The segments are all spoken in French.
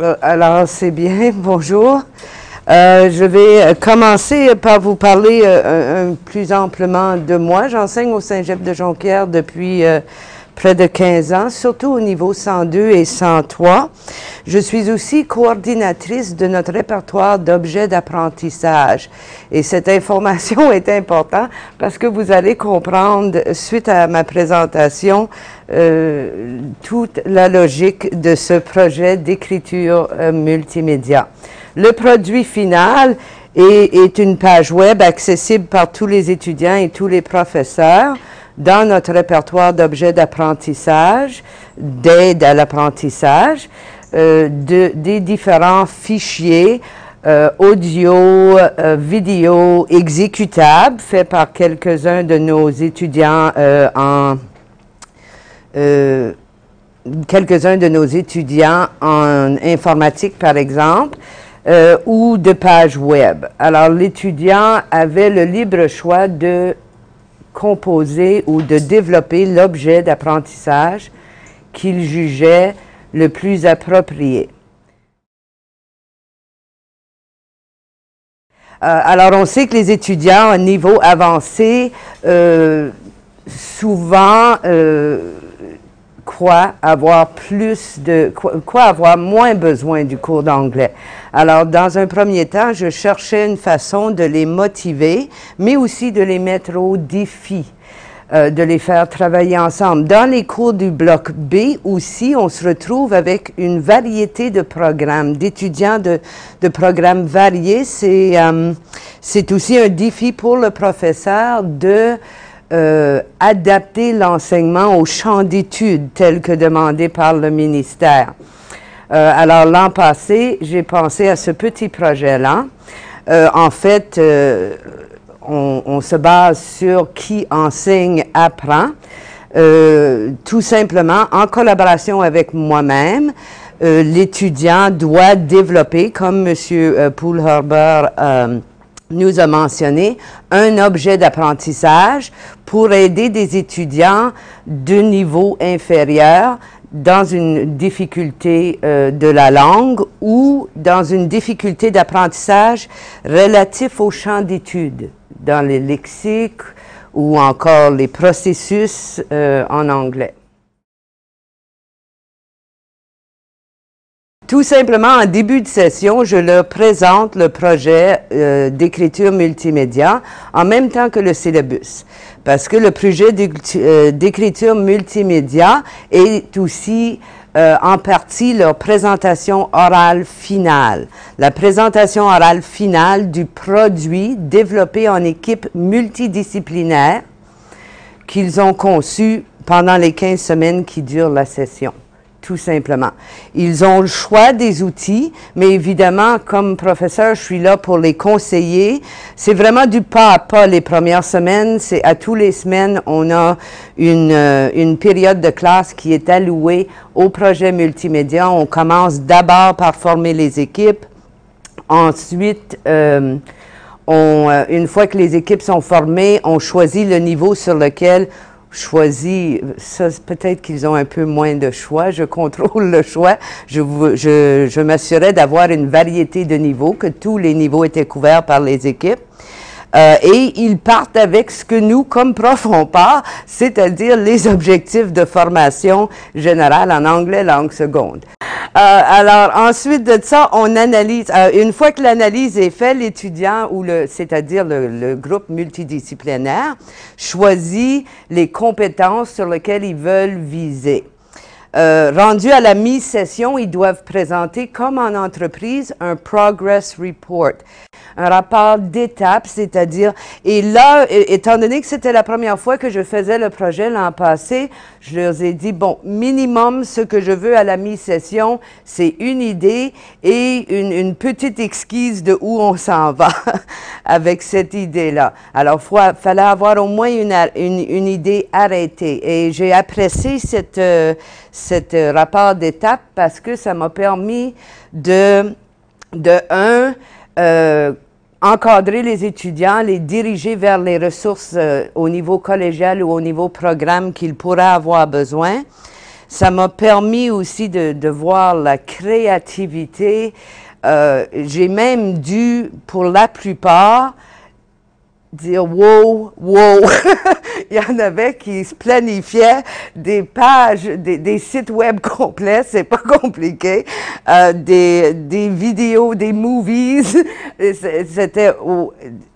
Euh, alors, c'est bien. Bonjour. Euh, je vais commencer par vous parler euh, plus amplement de moi. J'enseigne au Saint-Jean de Jonquière depuis près de 15 ans, surtout au niveau 102 et 103. Je suis aussi coordinatrice de notre répertoire d'objets d'apprentissage. Et cette information est importante parce que vous allez comprendre, suite à ma présentation, euh, toute la logique de ce projet d'écriture euh, multimédia. Le produit final est, est une page web accessible par tous les étudiants et tous les professeurs dans notre répertoire d'objets d'apprentissage, d'aide à l'apprentissage, euh, de, des différents fichiers euh, audio, euh, vidéo exécutables faits par quelques-uns de nos étudiants en quelques-uns de nos étudiants en informatique, par exemple, ou de pages web. Alors, l'étudiant avait le libre choix de composer ou de développer l'objet d'apprentissage qu'il jugeait le plus approprié. Euh, alors, on sait que les étudiants à niveau avancé, euh, souvent, euh, croient avoir plus de, quoi avoir moins besoin du cours d'anglais. Alors, dans un premier temps, je cherchais une façon de les motiver, mais aussi de les mettre au défi, euh, de les faire travailler ensemble. Dans les cours du bloc B aussi, on se retrouve avec une variété de programmes, d'étudiants de, de programmes variés. C'est euh, c'est aussi un défi pour le professeur de euh, adapter l'enseignement au champ d'études tel que demandé par le ministère. Euh, alors l'an passé, j'ai pensé à ce petit projet-là. Euh, en fait, on, se base sur qui enseigne apprend, tout simplement en collaboration avec moi-même. L'étudiant doit développer, comme M. Poulherber nous a mentionné un objet d'apprentissage pour aider des étudiants de niveau inférieur dans une difficulté euh, de la langue ou dans une difficulté d'apprentissage relatif au champ d'études, dans les lexiques ou encore les processus euh, en anglais. Tout simplement, en début de session, je leur présente le projet euh, d'écriture multimédia en même temps que le syllabus. Parce que le projet euh, d'écriture multimédia est aussi euh, en partie leur présentation orale finale. La présentation orale finale du produit développé en équipe multidisciplinaire qu'ils ont conçu pendant les 15 semaines qui durent la session tout simplement. Ils ont le choix des outils, mais évidemment, comme professeur, je suis là pour les conseiller. C'est vraiment du pas à pas les premières semaines. C'est à tous les semaines, on a une, euh, période de classe qui est allouée au projet multimédia. On commence d'abord par former les équipes. Ensuite, euh, euh, une fois que les équipes sont formées, on choisit le niveau sur lequel choisi, ça, peut-être qu'ils ont un peu moins de choix. Je contrôle le choix. Je, je, je m'assurais d'avoir une variété de niveaux, que tous les niveaux étaient couverts par les équipes. Euh, et ils partent avec ce que nous, comme profs, on part, c'est-à-dire les objectifs de formation générale en anglais langue seconde. Euh, alors ensuite de ça, on analyse. Euh, une fois que l'analyse est faite, l'étudiant ou le, c'est-à-dire le, le, groupe multidisciplinaire, choisit les compétences sur lesquelles ils veulent viser. Euh, rendu à la mi-session, ils doivent présenter, comme en entreprise, un progress report un rapport d'étape, c'est-à-dire, et là, étant donné que c'était la première fois que je faisais le projet l'an passé, je leur ai dit, bon, minimum, ce que je veux à la mi-session, c'est une idée et une, petite esquisse de où on s'en va avec cette idée-là. Alors, il fallait avoir au moins une, une, idée arrêtée. Et j'ai apprécié cette, euh, cette rapport d'étape parce que ça m'a permis de, de un, euh, encadrer les étudiants, les diriger vers les ressources euh, au niveau collégial ou au niveau programme qu'ils pourraient avoir besoin. Ça m'a permis aussi de, de, voir la créativité. Euh, J'ai même dû, pour la plupart, dire wow, wow. Il y en avait qui se planifiaient des pages, des, sites web complets, c'est pas compliqué, euh, des, des vidéos, des movies. C'était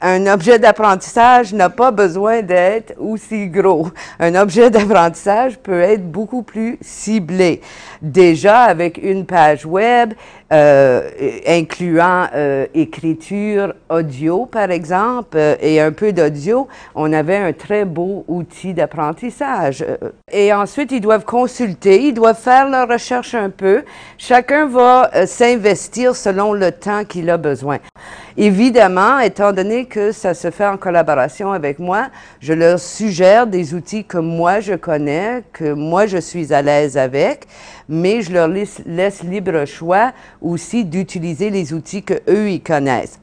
un objet d'apprentissage n'a pas besoin d'être aussi gros. Un objet d'apprentissage peut être beaucoup plus ciblé. Déjà avec une page web, euh, incluant euh, écriture audio, par exemple, euh, et un peu d'audio, on avait un très beau outil d'apprentissage. Et ensuite, ils doivent consulter, ils doivent faire leur recherche un peu. Chacun va s'investir selon le temps qu'il a besoin. Évidemment, étant donné que ça se fait en collaboration avec moi, je leur suggère des outils que moi je connais, que moi je suis à l'aise avec, mais je leur laisse libre choix aussi d'utiliser les outils que eux ils connaissent.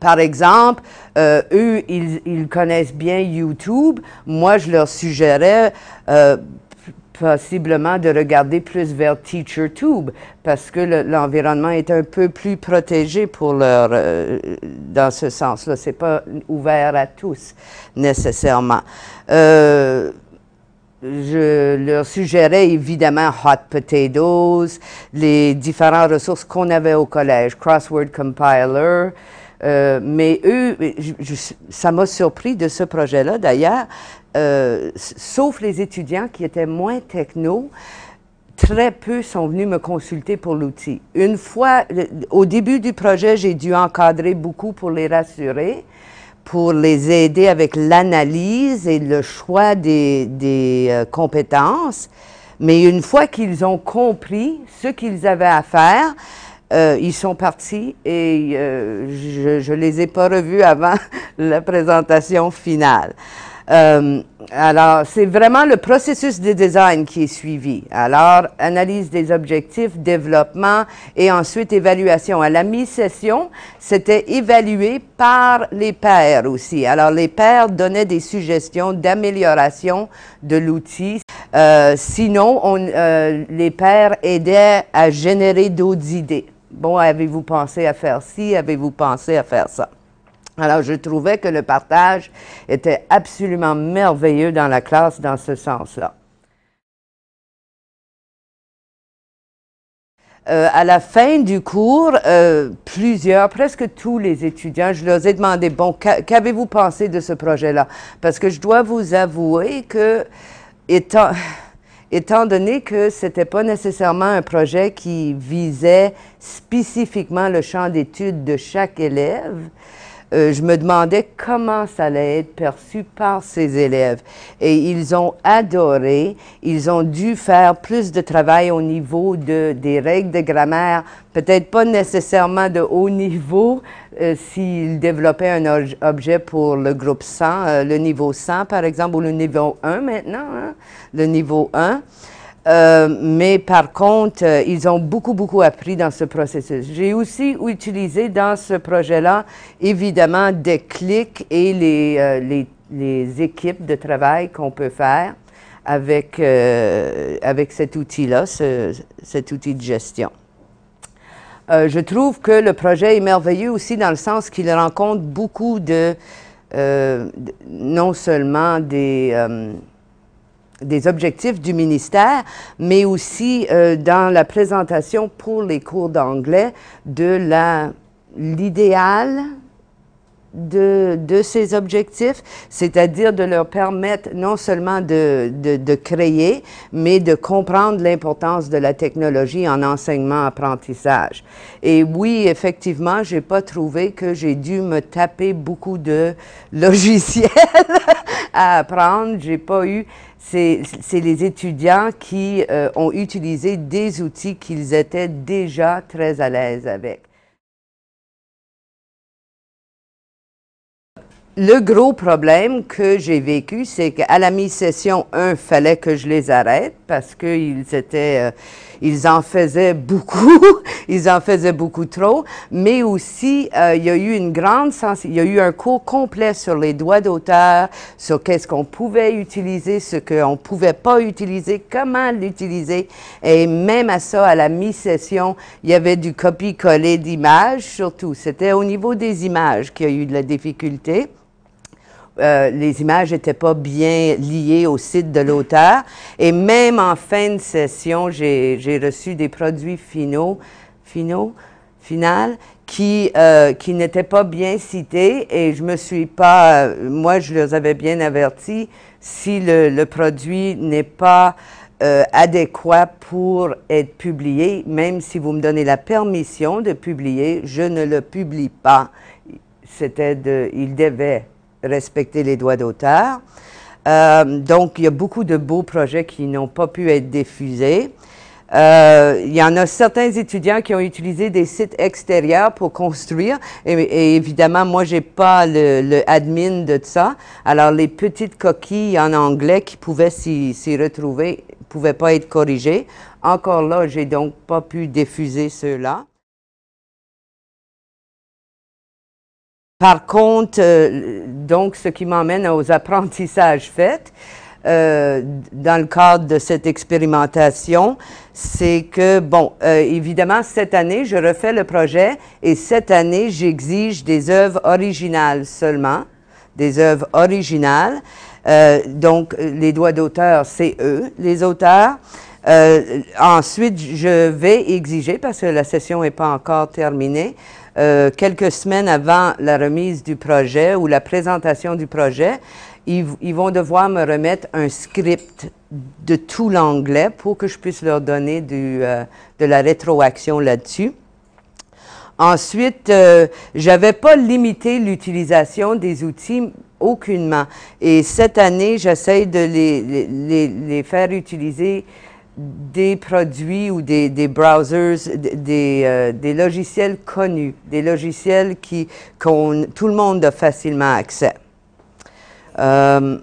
Par exemple, euh, eux, ils, connaissent bien YouTube. Moi, je leur suggérais euh, possiblement de regarder plus vers TeacherTube parce que l'environnement est un peu plus protégé pour leur, euh, dans ce sens-là. C'est pas ouvert à tous nécessairement. Je leur suggérais évidemment Hot Potatoes, les différentes ressources qu'on avait au collège, Crossword Compiler, euh, mais eux, ça m'a surpris de ce projet-là d'ailleurs, euh, sauf les étudiants qui étaient moins techno, très peu sont venus me consulter pour l'outil. Une fois, au début du projet, j'ai dû encadrer beaucoup pour les rassurer, pour les aider avec l'analyse et le choix des, des euh, compétences. Mais une fois qu'ils ont compris ce qu'ils avaient à faire, euh, ils sont partis et euh, je ne les ai pas revus avant la présentation finale. Euh, alors, c'est vraiment le processus de design qui est suivi. Alors, analyse des objectifs, développement et ensuite évaluation. À la mi-session, c'était évalué par les pairs aussi. Alors, les pairs donnaient des suggestions d'amélioration de l'outil. Euh, sinon, on, euh, les pairs aidaient à générer d'autres idées. Bon, avez-vous pensé à faire ci? Avez-vous pensé à faire ça? Alors, je trouvais que le partage était absolument merveilleux dans la classe dans ce sens-là. Euh, à la fin du cours, euh, plusieurs, presque tous les étudiants, je leur ai demandé, bon, qu'avez-vous pensé de ce projet-là? Parce que je dois vous avouer que, étant, étant donné que ce n'était pas nécessairement un projet qui visait spécifiquement le champ d'études de chaque élève, euh, je me demandais comment ça allait être perçu par ces élèves. Et ils ont adoré, ils ont dû faire plus de travail au niveau de, des règles de grammaire, peut-être pas nécessairement de haut niveau euh, s'ils développaient un objet pour le groupe 100, euh, le niveau 100 par exemple, ou le niveau 1 maintenant, hein, le niveau 1. Euh, mais par contre, euh, ils ont beaucoup, beaucoup appris dans ce processus. J'ai aussi utilisé dans ce projet-là, évidemment, des clics et les, euh, les, équipes de travail qu'on peut faire avec, avec cet outil-là, ce, cet outil de gestion. je trouve que le projet est merveilleux aussi dans le sens qu'il rencontre beaucoup de, non seulement des des objectifs du ministère, mais aussi euh, dans la présentation pour les cours d'anglais de l'idéal de, de, ces objectifs, c'est-à-dire de leur permettre non seulement de, de, de créer, mais de comprendre l'importance de la technologie en enseignement-apprentissage. Et oui, effectivement, j'ai pas trouvé que j'ai dû me taper beaucoup de logiciels à apprendre. J'ai pas eu c'est les étudiants qui euh, ont utilisé des outils qu'ils étaient déjà très à l'aise avec. Le gros problème que j'ai vécu, c'est qu'à la mi-session, un, fallait que je les arrête parce qu'ils étaient, euh, ils en faisaient beaucoup, ils en faisaient beaucoup trop, mais aussi euh, il y a eu une grande sens, il y a eu un cours complet sur les droits d'auteur, sur qu'est-ce qu'on pouvait utiliser, ce qu'on pouvait pas utiliser, comment l'utiliser, et même à ça, à la mi-session, il y avait du copie-coller d'images, surtout. C'était au niveau des images qu'il y a eu de la difficulté. Euh, les images n'étaient pas bien liées au site de l'auteur. Et même en fin de session, j'ai reçu des produits finaux, finaux, final, qui, euh, qui n'étaient pas bien cités et je me suis pas, moi je les avais bien avertis, si le, le produit n'est pas euh, adéquat pour être publié, même si vous me donnez la permission de publier, je ne le publie pas. C'était de, il devait respecter les droits d'auteur. Euh, donc, il y a beaucoup de beaux projets qui n'ont pas pu être diffusés. Euh, il y en a certains étudiants qui ont utilisé des sites extérieurs pour construire. Et, évidemment, moi, j'ai pas le, le, admin de ça. Alors, les petites coquilles en anglais qui pouvaient s'y retrouver pouvaient pas être corrigées. Encore là, j'ai donc pas pu diffuser ceux-là. Par contre, euh, donc, ce qui m'emmène aux apprentissages faits, euh, dans le cadre de cette expérimentation, c'est que, bon, euh, évidemment, cette année, je refais le projet et cette année, j'exige des œuvres originales seulement, des œuvres originales. Donc, les droits d'auteur, c'est eux, les auteurs. Ensuite, je vais exiger, parce que la session n'est pas encore terminée, euh, quelques semaines avant la remise du projet ou la présentation du projet, ils, vont devoir me remettre un script de tout l'anglais pour que je puisse leur donner du, euh, de la rétroaction là-dessus. Ensuite, euh, j'avais pas limité l'utilisation des outils aucunement. Et cette année, j'essaie de les, les, les, faire utiliser des produits ou des, des browsers, des, euh, des, logiciels connus, des logiciels qui, qu'on, tout le monde a facilement accès. Euh,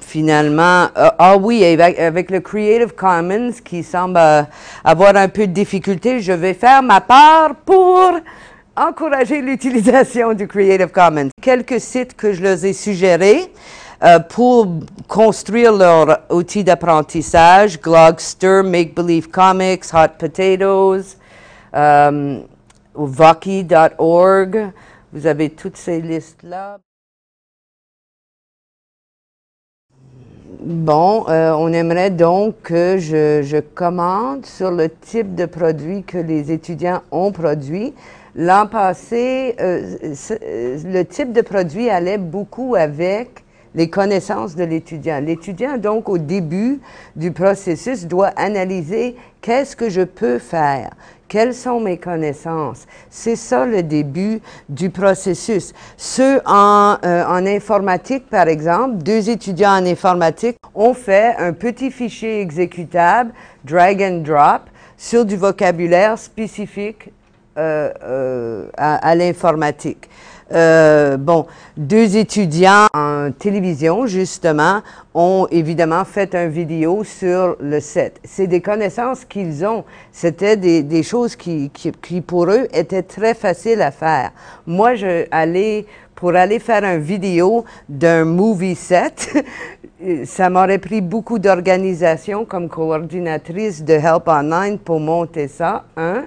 finalement, euh, ah oui, avec, avec, le Creative Commons qui semble avoir un peu de difficulté, je vais faire ma part pour encourager l'utilisation du Creative Commons. Quelques sites que je leur ai suggérés euh, pour construire leur outil d'apprentissage, Glogster, Make Believe Comics, Hot Potatoes, euh. Vous avez toutes ces listes-là. Bon, euh, on aimerait donc que je, je, commande sur le type de produit que les étudiants ont produit. L'an passé, euh, le type de produit allait beaucoup avec les connaissances de l'étudiant. L'étudiant, donc, au début du processus, doit analyser qu'est-ce que je peux faire, quelles sont mes connaissances. C'est ça le début du processus. Ceux en, euh, en informatique, par exemple, deux étudiants en informatique ont fait un petit fichier exécutable, drag and drop, sur du vocabulaire spécifique euh, euh, à, à l'informatique. Euh, bon, deux étudiants en télévision, justement, ont évidemment fait un vidéo sur le set. C'est des connaissances qu'ils ont. C'était des, des, choses qui, qui, qui, pour eux, étaient très faciles à faire. Moi, je allais, pour aller faire un vidéo d'un movie set, ça m'aurait pris beaucoup d'organisation comme coordinatrice de Help Online pour monter ça, hein.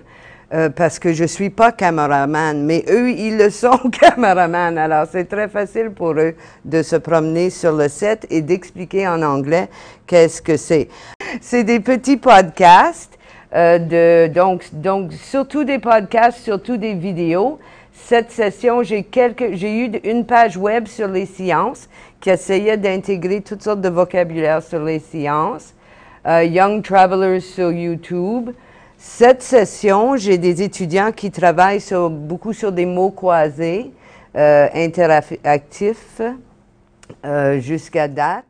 Euh, parce que je ne suis pas caméraman, mais eux, ils le sont caméraman. Alors, c'est très facile pour eux de se promener sur le set et d'expliquer en anglais qu'est-ce que c'est. C'est des petits podcasts, euh, donc, surtout des podcasts, surtout des vidéos. Cette session, j'ai eu une page web sur les sciences qui essayait d'intégrer toutes sortes de vocabulaire sur les sciences. Euh, Young Travelers sur YouTube. Cette session, j'ai des étudiants qui travaillent beaucoup sur des mots croisés, euh, interactifs, euh, jusqu'à date.